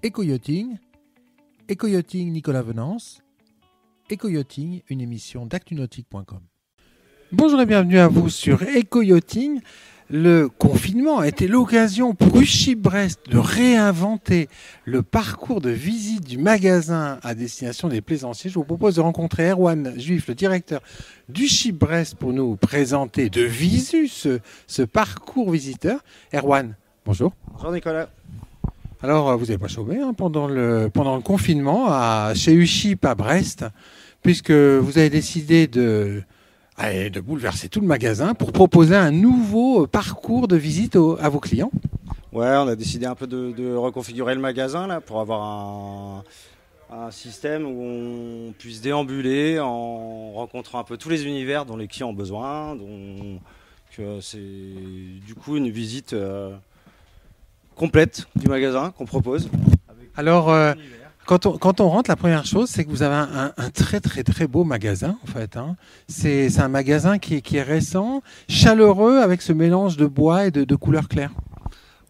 Éco-yachting, Éco-yachting Nicolas Venance, Éco-yachting, une émission d'actunautique.com. Bonjour et bienvenue à vous sur Éco-yachting. Le confinement a été l'occasion pour Uship Brest de réinventer le parcours de visite du magasin à destination des plaisanciers. Je vous propose de rencontrer Erwan Juif, le directeur d'Uship Brest, pour nous présenter de visu ce, ce parcours visiteur. Erwan, bonjour. Bonjour Nicolas. Alors, euh, vous n'avez pas chômé hein, pendant, le, pendant le confinement à, chez Uship à Brest, puisque vous avez décidé de, de bouleverser tout le magasin pour proposer un nouveau parcours de visite au- à vos clients. Ouais, on a décidé un peu de, reconfigurer le magasin là pour avoir un, système où on puisse déambuler en rencontrant un peu tous les univers dont les clients ont besoin. C'est du coup une visite euh, complète du magasin qu'on propose. Alors, euh, quand, on, quand on rentre, la première chose, c'est que vous avez un, un- un très très très beau magasin, en fait. hein. C'est un magasin qui est, qui est récent, chaleureux, avec ce mélange de bois et de, de couleurs claires.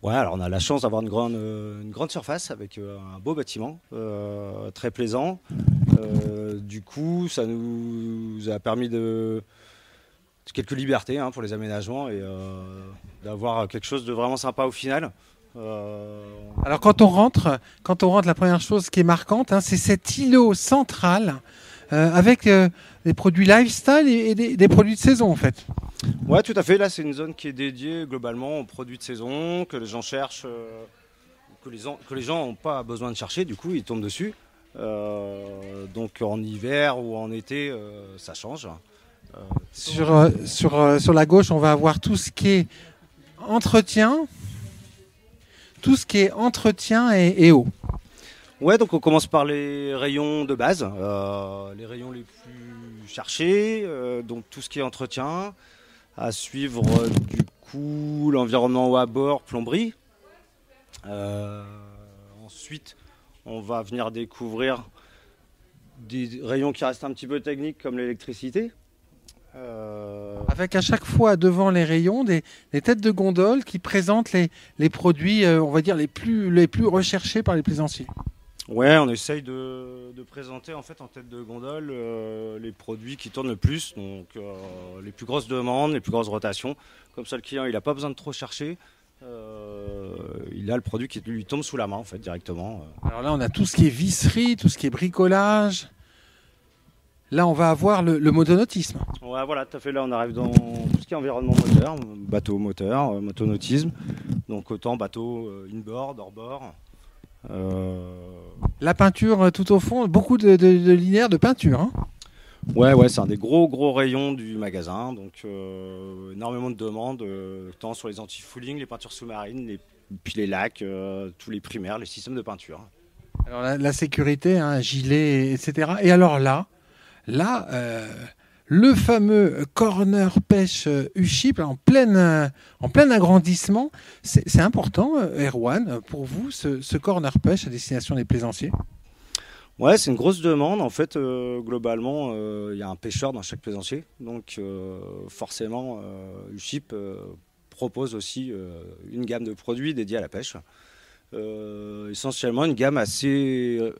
Ouais, alors on a la chance d'avoir une grande, euh, une grande surface avec euh, un beau bâtiment, euh, très plaisant. Euh, du coup, ça nous a permis de quelques libertés hein, pour les aménagements et euh, d'avoir quelque chose de vraiment sympa au final. Euh, Alors quand on rentre, quand on rentre, la première chose qui est marquante, hein, c'est cet îlot central euh, avec euh, des produits lifestyle et, et des, des produits de saison en fait. Ouais, tout à fait. Là, c'est une zone qui est dédiée globalement aux produits de saison, que les gens cherchent, euh, que les, en- que les gens n'ont pas besoin de chercher, du coup, ils tombent dessus. Euh, donc en hiver ou en été, euh, ça change. Euh, Sur, euh, sur, euh, sur la gauche, on va avoir tout ce qui est entretien, tout ce qui est entretien et, eau. Ouais, donc on commence par les rayons de base, euh, les rayons les plus cherchés, euh, donc tout ce qui est entretien, à suivre euh, du coup l'environnement à bord, plomberie. Ensuite, on va venir découvrir des rayons qui restent un petit peu techniques comme l'électricité. Euh, Avec à chaque fois devant les rayons des, des têtes de gondole qui présentent les, les produits, euh, on va dire, les plus, les plus recherchés par les plaisanciers. Ouais, on essaye de, de présenter en fait en tête de gondole euh, les produits qui tournent le plus, donc euh, les plus grosses demandes, les plus grosses rotations. Comme ça, le client il n'a pas besoin de trop chercher. Euh, il a le produit qui lui tombe sous la main en fait directement. Alors là, on a tout ce qui est visserie, tout ce qui est bricolage. Là, on va avoir le, le motonautisme. Ouais, voilà, tout à fait. Là, on arrive dans tout ce qui est environnement moteur, bateau moteur, euh, motonautisme. Donc autant bateau euh, inboard, hors-bord. Euh, La peinture euh, tout au fond, beaucoup de, de, de linéaires de peinture. hein. Ouais, ouais, c'est un des gros gros rayons du magasin, donc énormément de demandes, tant sur les anti-fouling, les peintures sous-marines, les, puis les lacs, tous les primaires, les systèmes de peinture. Alors la, la sécurité, hein, gilet, etc. Et alors là, là, euh, le fameux corner pêche euh, U-Ship en plein, euh, en plein agrandissement, c'est important, euh, Erwan, pour vous, ce, corner pêche à destination des plaisanciers? Ouais, c'est une grosse demande. En fait, euh, globalement, euh, il y a un pêcheur dans chaque plaisancier, donc euh, forcément, euh, euh, propose aussi euh, une gamme de produits dédiés à la pêche. Euh, essentiellement, une gamme assez euh,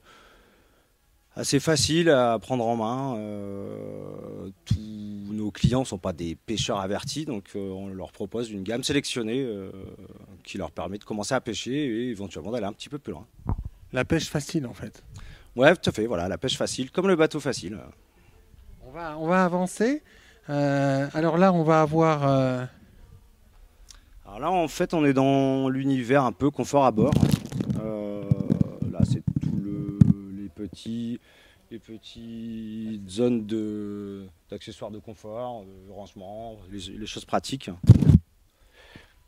assez facile à prendre en main. Euh, tous nos clients ne sont pas des pêcheurs avertis, donc euh, on leur propose une gamme sélectionnée euh, qui leur permet de commencer à pêcher et éventuellement d'aller un petit peu plus loin. La pêche facile, en fait. Ouais, tout à fait, voilà, la pêche facile, comme le bateau facile. On va, on va avancer. Euh, alors là, on va avoir... euh, Alors là, en fait, on est dans l'univers un peu confort à bord. Euh, petits, les petites zones d'accessoires de confort, de rangement, les, choses pratiques.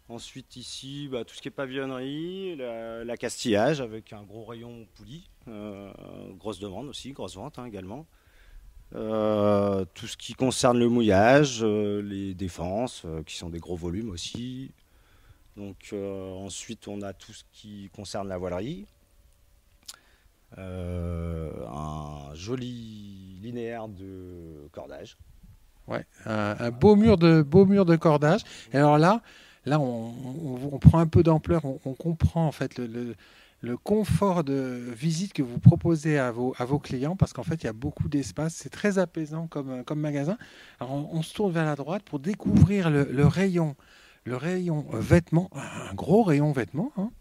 Ensuite, ici, bah, tout ce qui est pavillonnerie, la, la castillage avec un gros rayon poulie. Euh, grosse demande aussi, grosse vente hein, également. Euh, tout ce qui concerne le mouillage, euh, les défenses, euh, qui sont des gros volumes aussi. Donc euh, ensuite, on a tout ce qui concerne la voilerie. Euh, un joli linéaire de cordage. Ouais, un, un beau mur de beau mur de cordage. Et alors là, là, on, prend un peu d'ampleur, on, comprend en fait le, confort de visite que vous proposez à vos, à vos clients, parce qu'en fait, il y a beaucoup d'espace. C'est très apaisant comme, comme magasin. Alors, on, se tourne vers la droite pour découvrir le, rayon, le rayon vêtements, un gros rayon vêtements. Hein.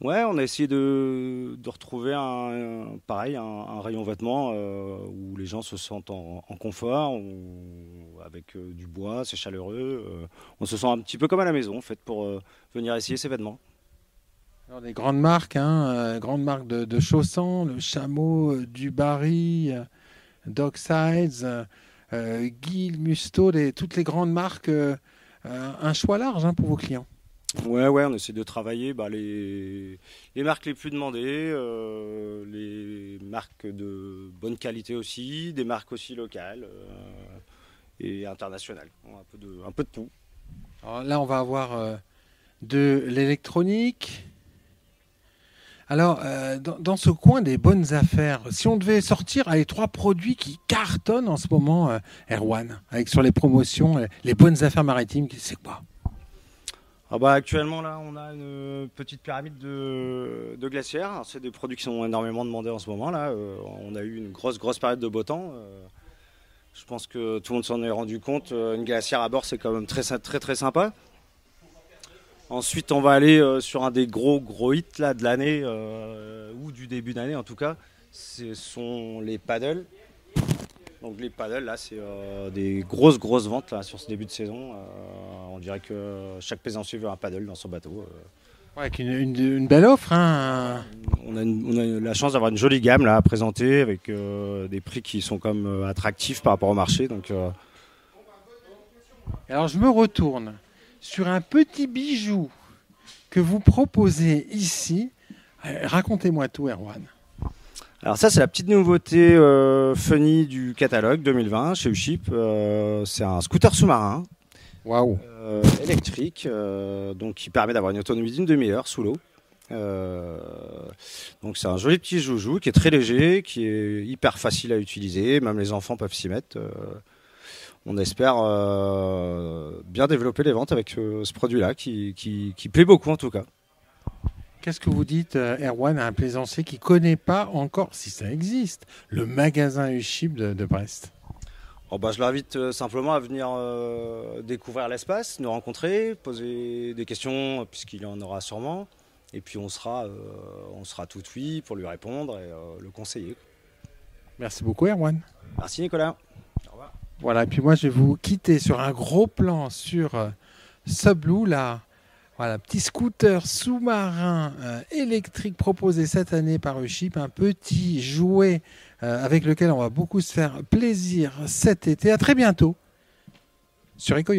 Ouais, on a essayé de, de retrouver un, pareil, un, rayon vêtements euh, où les gens se sentent en, confort, avec euh, du bois, c'est chaleureux. Euh, on se sent un petit peu comme à la maison, en fait, pour venir essayer ces vêtements. Alors, des grandes marques, hein, grandes marques de, de, chaussons, le Chameau, du Barry, Docksides, Guil, Musto, toutes les grandes marques. un choix large hein, pour vos clients. Ouais, ouais, on essaie de travailler bah, les, les marques les plus demandées, euh, les marques de bonne qualité aussi, des marques aussi locales euh, et internationales. Un peu de, un peu de tout. Là, on va avoir euh, de l'électronique. Alors, dans, dans, ce coin des bonnes affaires, si on devait sortir les trois produits qui cartonnent en ce moment, Erwan, avec sur les promotions, les bonnes affaires maritimes, c'est quoi? Ah bah actuellement là on a une petite pyramide de, de glacières. C'est des produits qui sont énormément demandés en ce moment là. Euh, on a eu une grosse grosse période de beau temps. Euh, je pense que tout le monde s'en est rendu compte. Euh, une glacière à bord c'est quand même très très très sympa. Ensuite on va aller sur un des gros gros hits là de l'année ou du début d'année en tout cas. Ce sont les paddles. Donc les paddles, là, c'est euh, des grosses, grosses ventes là, sur ce début de saison. Euh, on dirait que chaque plaisancier veut un paddle dans son bateau. Euh. avec une, belle offre. Hein. On, a la chance d'avoir une jolie gamme là, à présenter avec des prix qui sont comme attractifs par rapport au marché. Donc, Alors je me retourne sur un petit bijou que vous proposez ici. Racontez-moi tout, Erwan. Alors ça, c'est la petite nouveauté euh, funny du catalogue 2020 chez Uship. Euh, c'est un scooter sous-marin. Waouh. Euh, électrique, donc qui permet d'avoir une autonomie d'une demi-heure sous l'eau. donc c'est un joli petit joujou qui est très léger, qui est hyper facile à utiliser, même les enfants peuvent s'y mettre. on espère bien développer les ventes avec ce produit-là, qui, qui plaît beaucoup en tout cas. Qu'est-ce que vous dites, euh, Erwan, à un plaisancier qui ne connaît pas encore, si ça existe, le magasin Uship de, de Brest? Oh bah, Je l'invite euh, simplement à venir euh, découvrir l'espace, nous rencontrer, poser des questions, puisqu'il y en aura sûrement. Et puis on sera, on sera tout oui pour lui répondre et le conseiller. Merci beaucoup, Erwan. Merci, Nicolas. Au revoir. Voilà, et puis moi, je vais vous quitter sur un gros plan sur Sublou, là voilà, petit scooter sous-marin euh, électrique proposé cette année par Uship, un petit jouet euh, avec lequel on va beaucoup se faire plaisir cet été. À très bientôt sur Eco.